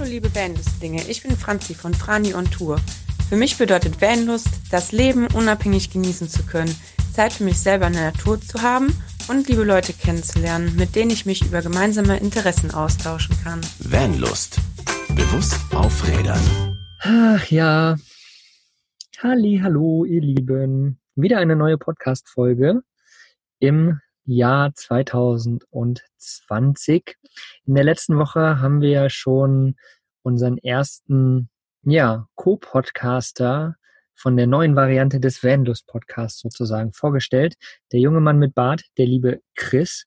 Hallo liebe Vanlust-Dinge, ich bin Franzi von Frani on Tour. Für mich bedeutet Vanlust, das Leben unabhängig genießen zu können, Zeit für mich selber in der Natur zu haben und liebe Leute kennenzulernen, mit denen ich mich über gemeinsame Interessen austauschen kann. Vanlust. Bewusst aufrädern. Ach ja. Halli, hallo, ihr Lieben. Wieder eine neue Podcast-Folge im Jahr 2020. In der letzten Woche haben wir ja schon unseren ersten, ja, Co-Podcaster von der neuen Variante des Vanlust Podcasts sozusagen vorgestellt. Der junge Mann mit Bart, der liebe Chris.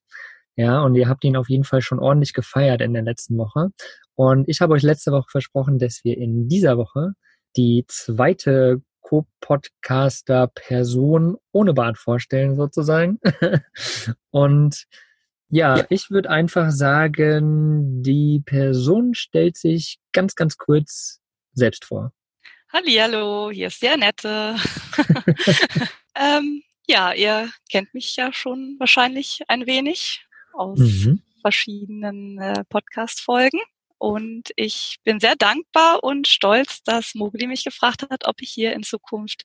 Ja, und ihr habt ihn auf jeden Fall schon ordentlich gefeiert in der letzten Woche. Und ich habe euch letzte Woche versprochen, dass wir in dieser Woche die zweite Co-Podcaster Person ohne Bart vorstellen sozusagen. und ja, ja. ich würde einfach sagen, die Person stellt sich ganz, ganz kurz selbst vor. Hallo, hier ist der Nette. ähm, ja, ihr kennt mich ja schon wahrscheinlich ein wenig aus mhm. verschiedenen äh, Podcast-Folgen. Und ich bin sehr dankbar und stolz, dass Mogli mich gefragt hat, ob ich hier in Zukunft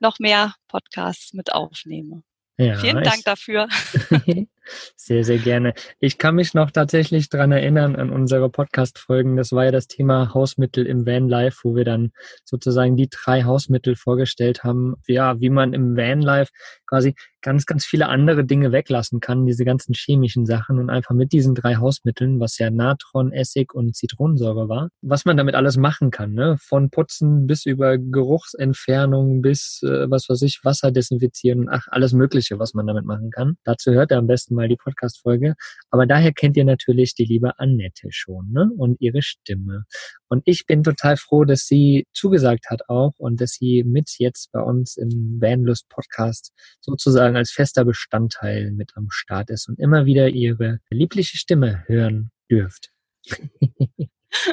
noch mehr Podcasts mit aufnehme. Ja, Vielen Dank dafür. Sehr, sehr gerne. Ich kann mich noch tatsächlich dran erinnern an unsere Podcast-Folgen. Das war ja das Thema Hausmittel im Vanlife, wo wir dann sozusagen die drei Hausmittel vorgestellt haben, ja, wie man im Vanlife quasi ganz, ganz viele andere Dinge weglassen kann, diese ganzen chemischen Sachen und einfach mit diesen drei Hausmitteln, was ja Natron, Essig und Zitronensäure war, was man damit alles machen kann, ne? Von Putzen bis über Geruchsentfernung bis, äh, was weiß ich, Wasser desinfizieren, ach, alles Mögliche, was man damit machen kann. Dazu hört er am besten mal die Podcast-Folge. Aber daher kennt ihr natürlich die liebe Annette schon, ne? Und ihre Stimme. Und ich bin total froh, dass sie zugesagt hat auch und dass sie mit jetzt bei uns im Vanlust Podcast sozusagen als fester Bestandteil mit am Start ist und immer wieder ihre liebliche Stimme hören dürft.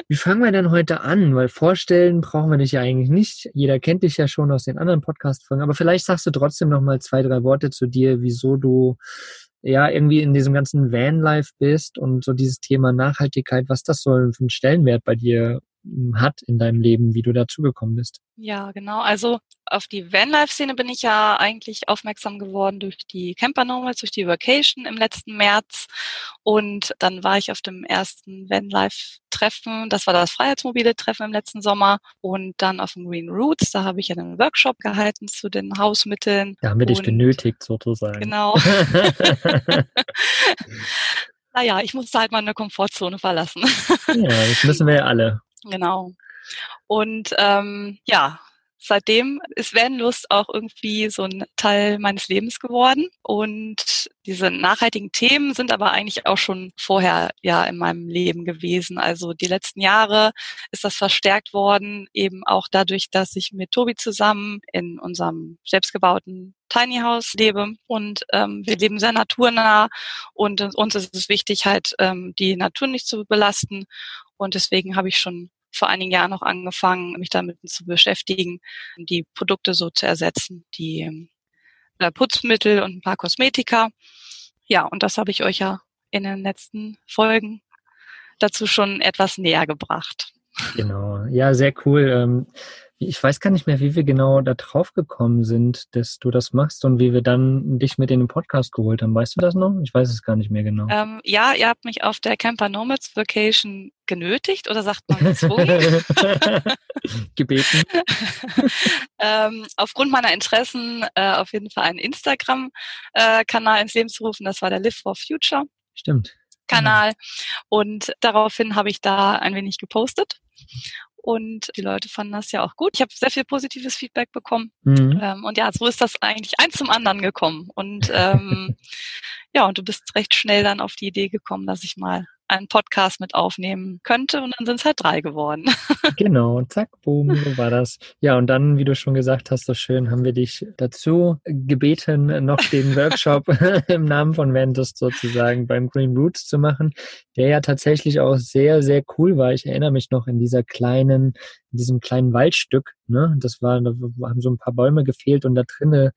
Wie fangen wir denn heute an? Weil vorstellen brauchen wir dich ja eigentlich nicht. Jeder kennt dich ja schon aus den anderen Podcast-Folgen. Aber vielleicht sagst du trotzdem noch mal zwei, drei Worte zu dir, wieso du ja irgendwie in diesem ganzen Vanlife bist und so dieses Thema Nachhaltigkeit, was das so für einen Stellenwert bei dir hat in deinem Leben, wie du dazugekommen bist. Ja, genau. Also auf die Vanlife-Szene bin ich ja eigentlich aufmerksam geworden durch die Camper Nomads, durch die Vacation im letzten März. Und dann war ich auf dem ersten Vanlife-Treffen. Das war das Freiheitsmobile Treffen im letzten Sommer. Und dann auf dem Green Roots, da habe ich ja einen Workshop gehalten zu den Hausmitteln. Da haben wir dich genötigt sozusagen. Genau. naja, ich musste halt mal eine Komfortzone verlassen. ja, das müssen wir ja alle. Genau. Und ähm, ja, seitdem ist Vanlust auch irgendwie so ein Teil meines Lebens geworden. Und diese nachhaltigen Themen sind aber eigentlich auch schon vorher ja in meinem Leben gewesen. Also die letzten Jahre ist das verstärkt worden, eben auch dadurch, dass ich mit Tobi zusammen in unserem selbstgebauten Tiny House lebe und ähm, wir leben sehr naturnah und uns ist es wichtig, halt ähm, die Natur nicht zu belasten und deswegen habe ich schon vor einigen Jahren noch angefangen, mich damit zu beschäftigen, die Produkte so zu ersetzen, die äh, Putzmittel und ein paar Kosmetika. Ja, und das habe ich euch ja in den letzten Folgen dazu schon etwas näher gebracht. Genau, ja, sehr cool. Ich weiß gar nicht mehr, wie wir genau da drauf gekommen sind, dass du das machst und wie wir dann dich mit in den Podcast geholt haben. Weißt du das noch? Ich weiß es gar nicht mehr genau. Ähm, ja, ihr habt mich auf der Camper Nomads Vacation genötigt oder sagt man gezwungen? Gebeten. ähm, aufgrund meiner Interessen äh, auf jeden Fall einen Instagram-Kanal äh, ins Leben zu rufen. Das war der Live for Future. Stimmt. Kanal. Und daraufhin habe ich da ein wenig gepostet und die Leute fanden das ja auch gut. Ich habe sehr viel positives Feedback bekommen. Mhm. Ähm, und ja, so ist das eigentlich eins zum anderen gekommen. Und ähm, ja, und du bist recht schnell dann auf die Idee gekommen, dass ich mal einen Podcast mit aufnehmen könnte und dann sind es halt drei geworden. genau, zack, boom, war das. Ja, und dann, wie du schon gesagt hast, so schön, haben wir dich dazu gebeten, noch den Workshop im Namen von Ventus sozusagen beim Green Roots zu machen, der ja tatsächlich auch sehr, sehr cool war. Ich erinnere mich noch in dieser kleinen, in diesem kleinen Waldstück, ne, das war, da haben so ein paar Bäume gefehlt und da drinnen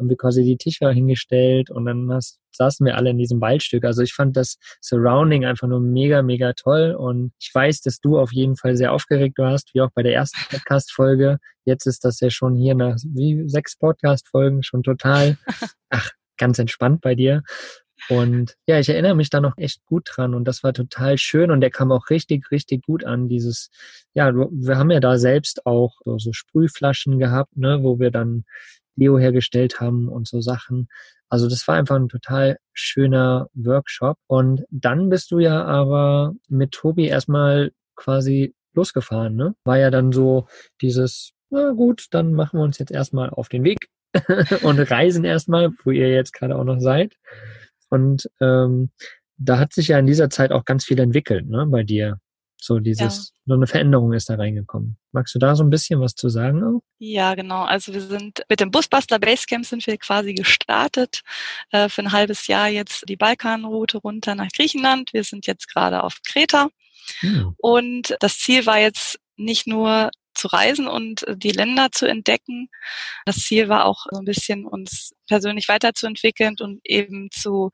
haben wir quasi die Tische hingestellt und dann hast, saßen wir alle in diesem Waldstück. Also ich fand das Surrounding einfach nur mega, mega toll und ich weiß, dass du auf jeden Fall sehr aufgeregt warst, wie auch bei der ersten Podcast-Folge. Jetzt ist das ja schon hier nach wie sechs Podcast-Folgen schon total, ach, ganz entspannt bei dir. Und ja, ich erinnere mich da noch echt gut dran und das war total schön und der kam auch richtig, richtig gut an. Dieses, ja, wir haben ja da selbst auch so, so Sprühflaschen gehabt, ne, wo wir dann Leo hergestellt haben und so Sachen. Also das war einfach ein total schöner Workshop. Und dann bist du ja aber mit Tobi erstmal quasi losgefahren, ne? War ja dann so dieses, na gut, dann machen wir uns jetzt erstmal auf den Weg und reisen erstmal, wo ihr jetzt gerade auch noch seid. Und ähm, da hat sich ja in dieser Zeit auch ganz viel entwickelt, ne, bei dir. So dieses, ja. so eine Veränderung ist da reingekommen. Magst du da so ein bisschen was zu sagen auch? Ja, genau. Also wir sind mit dem Busbuster Basecamp sind wir quasi gestartet äh, für ein halbes Jahr jetzt die Balkanroute runter nach Griechenland. Wir sind jetzt gerade auf Kreta. Hm. Und das Ziel war jetzt nicht nur zu reisen und die Länder zu entdecken. Das Ziel war auch so ein bisschen uns persönlich weiterzuentwickeln und eben zu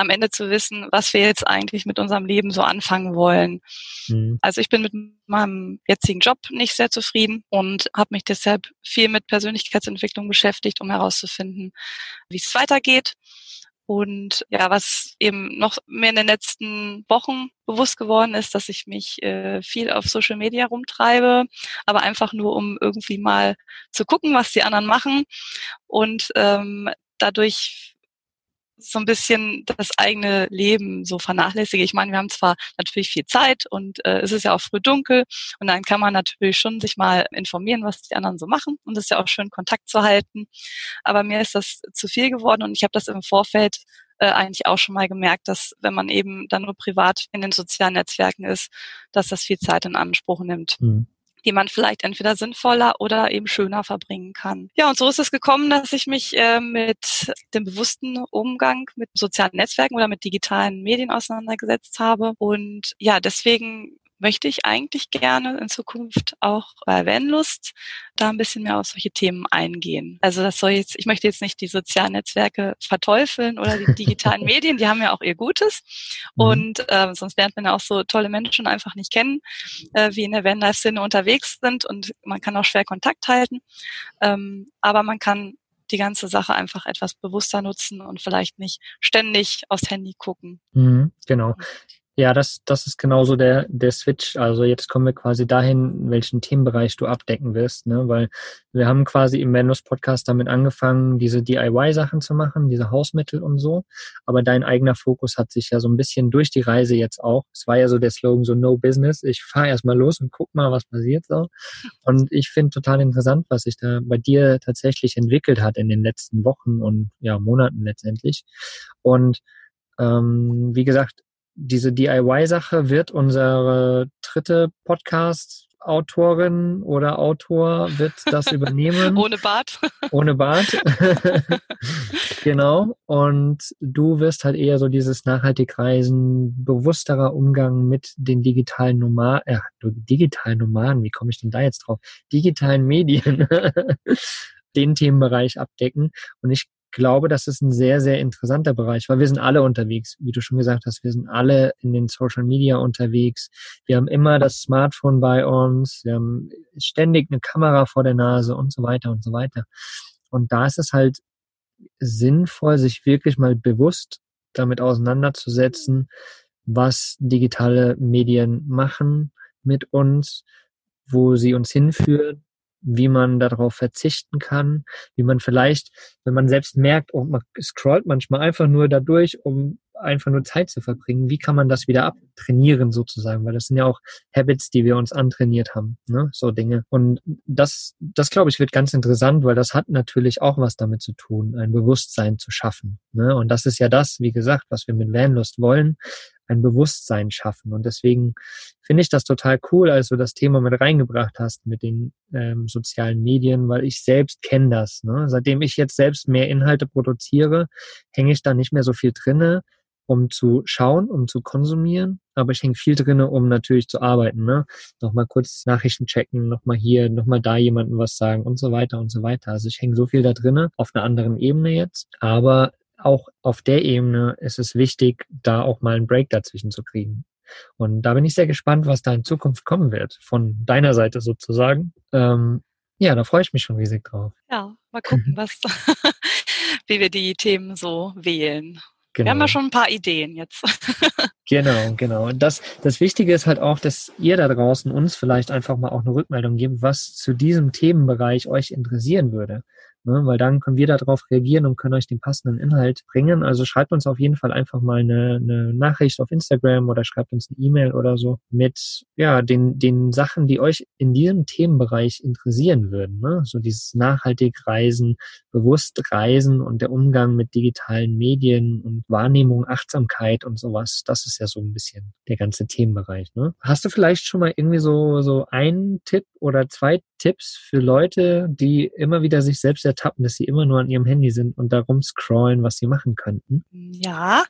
am Ende zu wissen, was wir jetzt eigentlich mit unserem Leben so anfangen wollen. Mhm. Also ich bin mit meinem jetzigen Job nicht sehr zufrieden und habe mich deshalb viel mit Persönlichkeitsentwicklung beschäftigt, um herauszufinden, wie es weitergeht. Und ja, was eben noch mehr in den letzten Wochen bewusst geworden ist, dass ich mich äh, viel auf Social Media rumtreibe, aber einfach nur, um irgendwie mal zu gucken, was die anderen machen. Und ähm, dadurch so ein bisschen das eigene Leben so vernachlässige. Ich meine, wir haben zwar natürlich viel Zeit und äh, es ist ja auch früh dunkel und dann kann man natürlich schon sich mal informieren, was die anderen so machen und es ist ja auch schön, Kontakt zu halten. Aber mir ist das zu viel geworden und ich habe das im Vorfeld äh, eigentlich auch schon mal gemerkt, dass wenn man eben dann nur privat in den sozialen Netzwerken ist, dass das viel Zeit in Anspruch nimmt. Mhm die man vielleicht entweder sinnvoller oder eben schöner verbringen kann. Ja, und so ist es gekommen, dass ich mich äh, mit dem bewussten Umgang mit sozialen Netzwerken oder mit digitalen Medien auseinandergesetzt habe. Und ja, deswegen möchte ich eigentlich gerne in Zukunft auch bei Vanlust da ein bisschen mehr auf solche Themen eingehen. Also das soll jetzt, ich möchte jetzt nicht die sozialen Netzwerke verteufeln oder die digitalen Medien, die haben ja auch ihr Gutes. Mhm. Und äh, sonst lernt man ja auch so tolle Menschen einfach nicht kennen, äh, wie in der Vanlife-Szene unterwegs sind und man kann auch schwer Kontakt halten. Ähm, aber man kann die ganze Sache einfach etwas bewusster nutzen und vielleicht nicht ständig aufs Handy gucken. Mhm, genau. Ja, das, das ist genauso der, der Switch. Also jetzt kommen wir quasi dahin, welchen Themenbereich du abdecken wirst, ne? Weil wir haben quasi im Venus Podcast damit angefangen, diese DIY-Sachen zu machen, diese Hausmittel und so. Aber dein eigener Fokus hat sich ja so ein bisschen durch die Reise jetzt auch. Es war ja so der Slogan so No Business. Ich fahre erstmal los und guck mal, was passiert so. Und ich finde total interessant, was sich da bei dir tatsächlich entwickelt hat in den letzten Wochen und ja, Monaten letztendlich. Und ähm, wie gesagt, diese DIY-Sache wird unsere dritte Podcast Autorin oder Autor wird das übernehmen. Ohne Bart. Ohne Bart. genau. Und du wirst halt eher so dieses nachhaltig Reisen, bewussterer Umgang mit den digitalen Nomaden, äh, digitalen Nomaden, wie komme ich denn da jetzt drauf? Digitalen Medien, den Themenbereich abdecken. Und ich glaube, das ist ein sehr, sehr interessanter Bereich, weil wir sind alle unterwegs. Wie du schon gesagt hast, wir sind alle in den Social Media unterwegs. Wir haben immer das Smartphone bei uns. Wir haben ständig eine Kamera vor der Nase und so weiter und so weiter. Und da ist es halt sinnvoll, sich wirklich mal bewusst damit auseinanderzusetzen, was digitale Medien machen mit uns, wo sie uns hinführen wie man darauf verzichten kann, wie man vielleicht, wenn man selbst merkt, oh, man scrollt manchmal einfach nur dadurch, um einfach nur Zeit zu verbringen, wie kann man das wieder abtrainieren sozusagen, weil das sind ja auch Habits, die wir uns antrainiert haben, ne? so Dinge. Und das, das glaube ich wird ganz interessant, weil das hat natürlich auch was damit zu tun, ein Bewusstsein zu schaffen. Ne? Und das ist ja das, wie gesagt, was wir mit Vanlust wollen, ein Bewusstsein schaffen. Und deswegen finde ich das total cool, als du das Thema mit reingebracht hast mit den ähm, sozialen Medien, weil ich selbst kenne das. Ne? Seitdem ich jetzt selbst mehr Inhalte produziere, hänge ich da nicht mehr so viel drinne um zu schauen, um zu konsumieren, aber ich hänge viel drinne, um natürlich zu arbeiten. Ne? Nochmal kurz Nachrichten checken, nochmal hier, nochmal da jemandem was sagen und so weiter und so weiter. Also ich hänge so viel da drinne, auf einer anderen Ebene jetzt, aber auch auf der Ebene ist es wichtig, da auch mal einen Break dazwischen zu kriegen. Und da bin ich sehr gespannt, was da in Zukunft kommen wird, von deiner Seite sozusagen. Ähm, ja, da freue ich mich schon riesig drauf. Ja, mal gucken, was, wie wir die Themen so wählen. Genau. Wir haben ja schon ein paar Ideen jetzt. genau, genau. Und das, das Wichtige ist halt auch, dass ihr da draußen uns vielleicht einfach mal auch eine Rückmeldung gebt, was zu diesem Themenbereich euch interessieren würde ne? weil dann können wir darauf reagieren und können euch den passenden Inhalt bringen. Also schreibt uns auf jeden Fall einfach mal eine, eine Nachricht auf Instagram oder schreibt uns eine E-Mail oder so mit ja den den Sachen, die euch in diesem Themenbereich interessieren würden. Ne? So dieses nachhaltig Reisen, bewusst Reisen und der Umgang mit digitalen Medien und Wahrnehmung, Achtsamkeit und sowas. Das ist ja so ein bisschen der ganze Themenbereich. Ne? Hast du vielleicht schon mal irgendwie so so einen Tipp oder zwei Tipps für Leute, die immer wieder sich selbst ertappen, dass sie immer nur an ihrem Handy sind und darum scrollen, was sie machen könnten? Ja,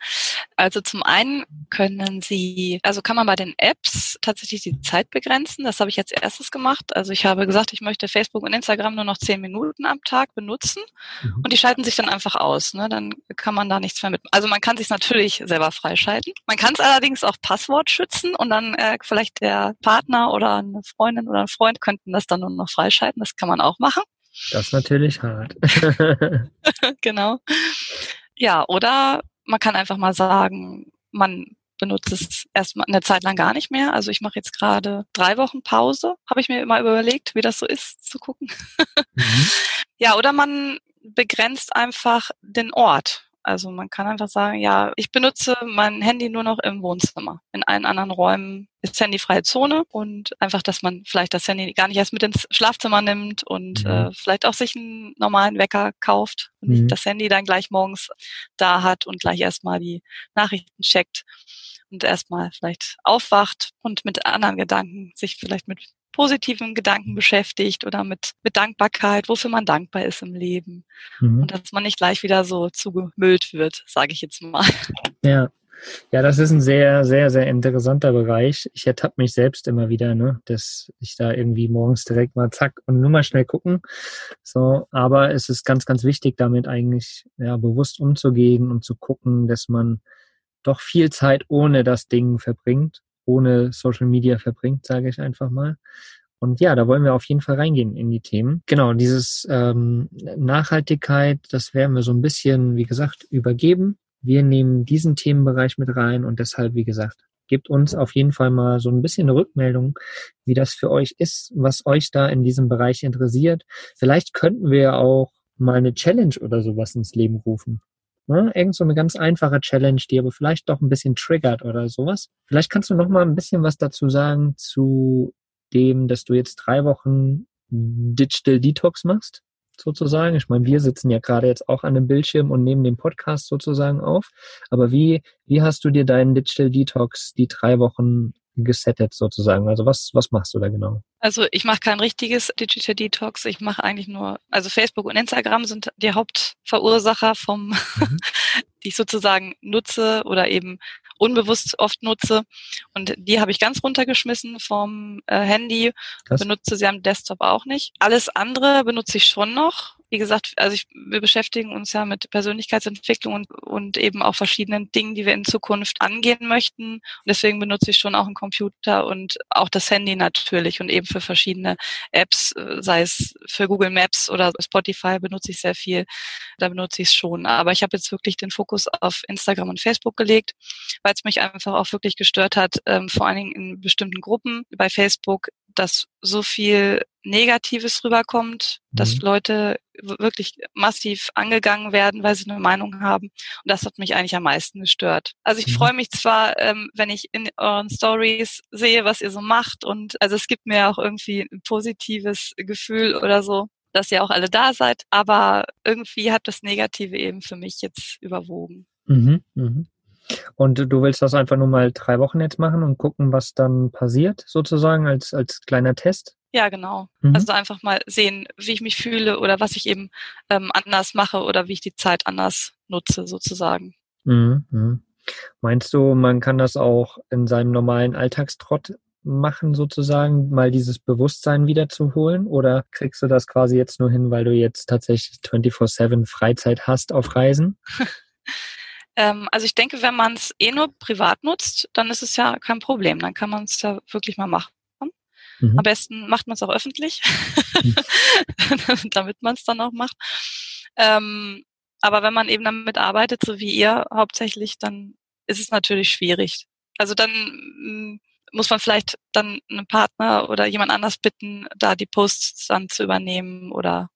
also zum einen können Sie, also kann man bei den Apps tatsächlich die Zeit begrenzen. Das habe ich jetzt erstes gemacht. Also ich habe gesagt, ich möchte Facebook und Instagram nur noch zehn Minuten am Tag benutzen mhm. und die schalten sich dann einfach aus. Ne? Dann kann man da nichts mehr mit. Also man kann sich natürlich selber freischalten. Man kann es allerdings auch Passwort schützen und dann äh, vielleicht der Partner oder eine Freundin oder ein Freund könnten das dann nur noch freischalten. Das kann man auch machen. Das ist natürlich hart. genau. Ja, oder man kann einfach mal sagen, man benutzt es erstmal eine Zeit lang gar nicht mehr. Also ich mache jetzt gerade drei Wochen Pause, habe ich mir immer überlegt, wie das so ist, zu gucken. mhm. Ja, oder man begrenzt einfach den Ort. Also man kann einfach sagen, ja, ich benutze mein Handy nur noch im Wohnzimmer. In allen anderen Räumen ist handyfreie Zone und einfach, dass man vielleicht das Handy gar nicht erst mit ins Schlafzimmer nimmt und mhm. äh, vielleicht auch sich einen normalen Wecker kauft und mhm. das Handy dann gleich morgens da hat und gleich erstmal die Nachrichten checkt und erstmal vielleicht aufwacht und mit anderen Gedanken sich vielleicht mit positiven Gedanken beschäftigt oder mit, mit Dankbarkeit, wofür man dankbar ist im Leben. Mhm. Und dass man nicht gleich wieder so zugemüllt wird, sage ich jetzt mal. Ja. Ja, das ist ein sehr, sehr, sehr interessanter Bereich. Ich ertappe mich selbst immer wieder, ne, dass ich da irgendwie morgens direkt mal zack und nur mal schnell gucken. So, aber es ist ganz, ganz wichtig, damit eigentlich ja bewusst umzugehen und zu gucken, dass man doch viel Zeit ohne das Ding verbringt ohne Social Media verbringt, sage ich einfach mal. Und ja, da wollen wir auf jeden Fall reingehen in die Themen. Genau, dieses ähm, Nachhaltigkeit, das werden wir so ein bisschen, wie gesagt, übergeben. Wir nehmen diesen Themenbereich mit rein und deshalb, wie gesagt, gebt uns auf jeden Fall mal so ein bisschen eine Rückmeldung, wie das für euch ist, was euch da in diesem Bereich interessiert. Vielleicht könnten wir auch mal eine Challenge oder sowas ins Leben rufen. Ne? Irgend so eine ganz einfache Challenge, die aber vielleicht doch ein bisschen triggert oder sowas. Vielleicht kannst du noch mal ein bisschen was dazu sagen zu dem, dass du jetzt drei Wochen Digital Detox machst, sozusagen. Ich meine, wir sitzen ja gerade jetzt auch an dem Bildschirm und nehmen den Podcast sozusagen auf. Aber wie, wie hast du dir deinen Digital Detox die drei Wochen gesettet sozusagen? Also was, was machst du da genau? Also ich mache kein richtiges Digital Detox. Ich mache eigentlich nur, also Facebook und Instagram sind die Hauptverursacher vom, mhm. die ich sozusagen nutze oder eben unbewusst oft nutze. Und die habe ich ganz runtergeschmissen vom äh, Handy. Was? Benutze sie am Desktop auch nicht. Alles andere benutze ich schon noch wie gesagt, also ich, wir beschäftigen uns ja mit Persönlichkeitsentwicklung und, und eben auch verschiedenen Dingen, die wir in Zukunft angehen möchten. Und deswegen benutze ich schon auch einen Computer und auch das Handy natürlich und eben für verschiedene Apps, äh, sei es für Google Maps oder Spotify benutze ich sehr viel. Da benutze ich es schon. Aber ich habe jetzt wirklich den Fokus auf Instagram und Facebook gelegt, weil es mich einfach auch wirklich gestört hat, ähm, vor allen Dingen in bestimmten Gruppen bei Facebook dass so viel Negatives rüberkommt, dass mhm. Leute wirklich massiv angegangen werden, weil sie eine Meinung haben. Und das hat mich eigentlich am meisten gestört. Also ich mhm. freue mich zwar, ähm, wenn ich in euren Stories sehe, was ihr so macht. Und also es gibt mir auch irgendwie ein positives Gefühl oder so, dass ihr auch alle da seid. Aber irgendwie hat das Negative eben für mich jetzt überwogen. Mhm. Mhm. Und du willst das einfach nur mal drei Wochen jetzt machen und gucken, was dann passiert, sozusagen als, als kleiner Test? Ja, genau. Mhm. Also einfach mal sehen, wie ich mich fühle oder was ich eben ähm, anders mache oder wie ich die Zeit anders nutze, sozusagen. Mhm. Mhm. Meinst du, man kann das auch in seinem normalen Alltagstrott machen, sozusagen, mal dieses Bewusstsein wiederzuholen? Oder kriegst du das quasi jetzt nur hin, weil du jetzt tatsächlich 24-7 Freizeit hast auf Reisen? ähm, also ich denke, wenn man es eh nur privat nutzt, dann ist es ja kein Problem. Dann kann man es ja wirklich mal machen. Mhm. Am besten macht man es auch öffentlich, damit man es dann auch macht. Ähm, aber wenn man eben damit arbeitet, so wie ihr hauptsächlich, dann ist es natürlich schwierig. Also dann mm, muss man vielleicht dann einen Partner oder jemand anders bitten, da die Posts dann zu übernehmen oder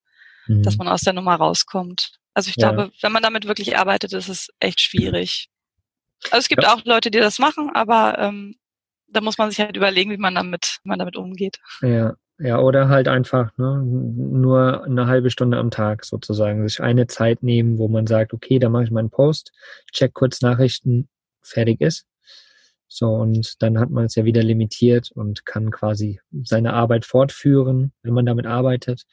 mhm. dass man aus der Nummer rauskommt. Also ich ja. glaube, wenn man damit wirklich arbeitet, ist es echt schwierig. Also es gibt ja. auch Leute, die das machen, aber ähm, da muss man sich halt überlegen, wie man damit, wie man damit umgeht. Ja, ja, oder halt einfach ne, nur eine halbe Stunde am Tag sozusagen, sich eine Zeit nehmen, wo man sagt, okay, da mache ich meinen Post, check kurz Nachrichten, fertig ist. So, und dann hat man es ja wieder limitiert und kann quasi seine Arbeit fortführen, wenn man damit arbeitet.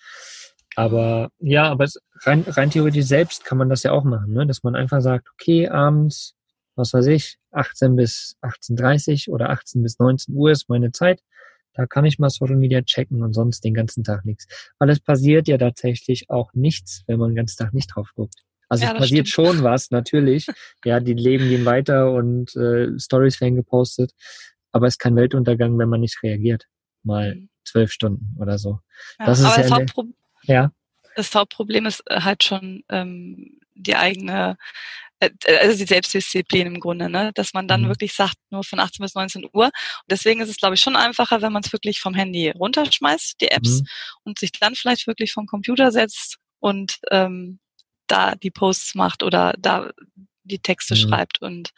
Aber ja, aber es, rein, rein theoretisch selbst kann man das ja auch machen, ne? dass man einfach sagt, okay, abends, was weiß ich, 18 bis 18.30 oder 18 bis 19 Uhr ist meine Zeit. Da kann ich mal Social Media checken und sonst den ganzen Tag nichts. Weil es passiert ja tatsächlich auch nichts, wenn man den ganzen Tag nicht drauf guckt. Also ja, es passiert stimmt. schon was, natürlich. ja, die Leben gehen weiter und äh, Stories werden gepostet. Aber es ist kein Weltuntergang, wenn man nicht reagiert. Mal mhm. zwölf Stunden oder so. Ja, das ist aber ja das, Hauptpro ja. das Hauptproblem ist äh, halt schon ähm, die eigene äh, also die Selbstdisziplin im Grunde, ne? dass man dann mhm. wirklich sagt, nur von 18 bis 19 Uhr. Und deswegen ist es, glaube ich, schon einfacher, wenn man es wirklich vom Handy runterschmeißt, die Apps, mhm. und sich dann vielleicht wirklich vom Computer setzt und ähm, da die Posts macht oder da die Texte mhm. schreibt und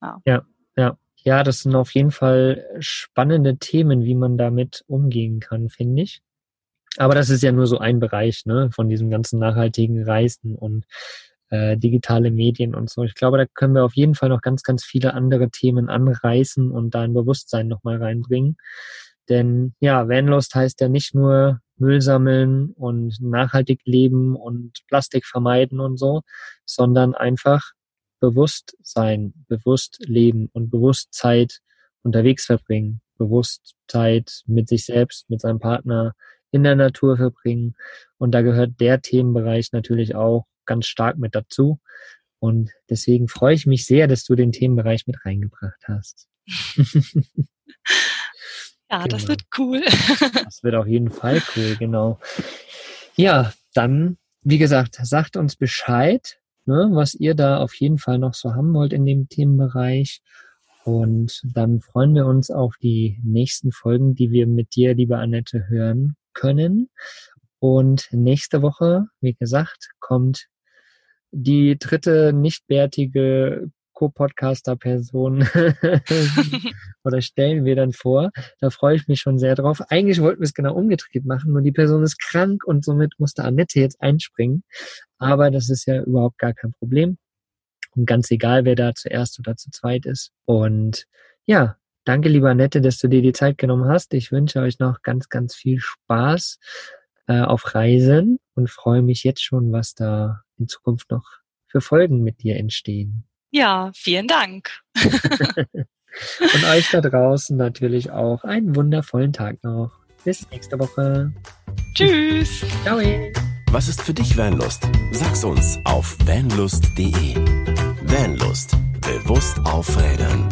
ja. ja, ja. Ja, das sind auf jeden Fall spannende Themen, wie man damit umgehen kann, finde ich. Aber das ist ja nur so ein Bereich ne, von diesem ganzen nachhaltigen Reisen und äh, digitale Medien und so. Ich glaube, da können wir auf jeden Fall noch ganz, ganz viele andere Themen anreißen und da ein Bewusstsein nochmal reinbringen. Denn ja, Vanlost heißt ja nicht nur Müll sammeln und nachhaltig leben und Plastik vermeiden und so, sondern einfach bewusst sein, bewusst leben und bewusst Zeit unterwegs verbringen, bewusst Zeit mit sich selbst, mit seinem Partner in der Natur verbringen. Und da gehört der Themenbereich natürlich auch ganz stark mit dazu. Und deswegen freue ich mich sehr, dass du den Themenbereich mit reingebracht hast. Ja, genau. das wird cool. das wird auf jeden Fall cool, genau. Ja, dann, wie gesagt, sagt uns Bescheid, ne, was ihr da auf jeden Fall noch so haben wollt in dem Themenbereich. Und dann freuen wir uns auf die nächsten Folgen, die wir mit dir, liebe Annette, hören können. Und nächste Woche, wie gesagt, kommt die dritte nichtbärtige Co-Podcaster-Person oder stellen wir dann vor. Da freue ich mich schon sehr drauf. Eigentlich wollten wir es genau umgedreht machen, nur die Person ist krank und somit musste Annette jetzt einspringen. Aber das ist ja überhaupt gar kein Problem. Und ganz egal, wer da zuerst oder zu zweit ist. Und ja, danke, lieber Annette, dass du dir die Zeit genommen hast. Ich wünsche euch noch ganz, ganz viel Spaß äh, auf Reisen und freue mich jetzt schon, was da in Zukunft noch für Folgen mit dir entstehen. Ja, vielen Dank. Und euch da draußen natürlich auch einen wundervollen Tag noch. Bis nächste Woche. Tschüss. Ciao. Was ist für dich Vanlust? Sag's uns auf vanlust.de. Vanlust. Bewusst aufrädern.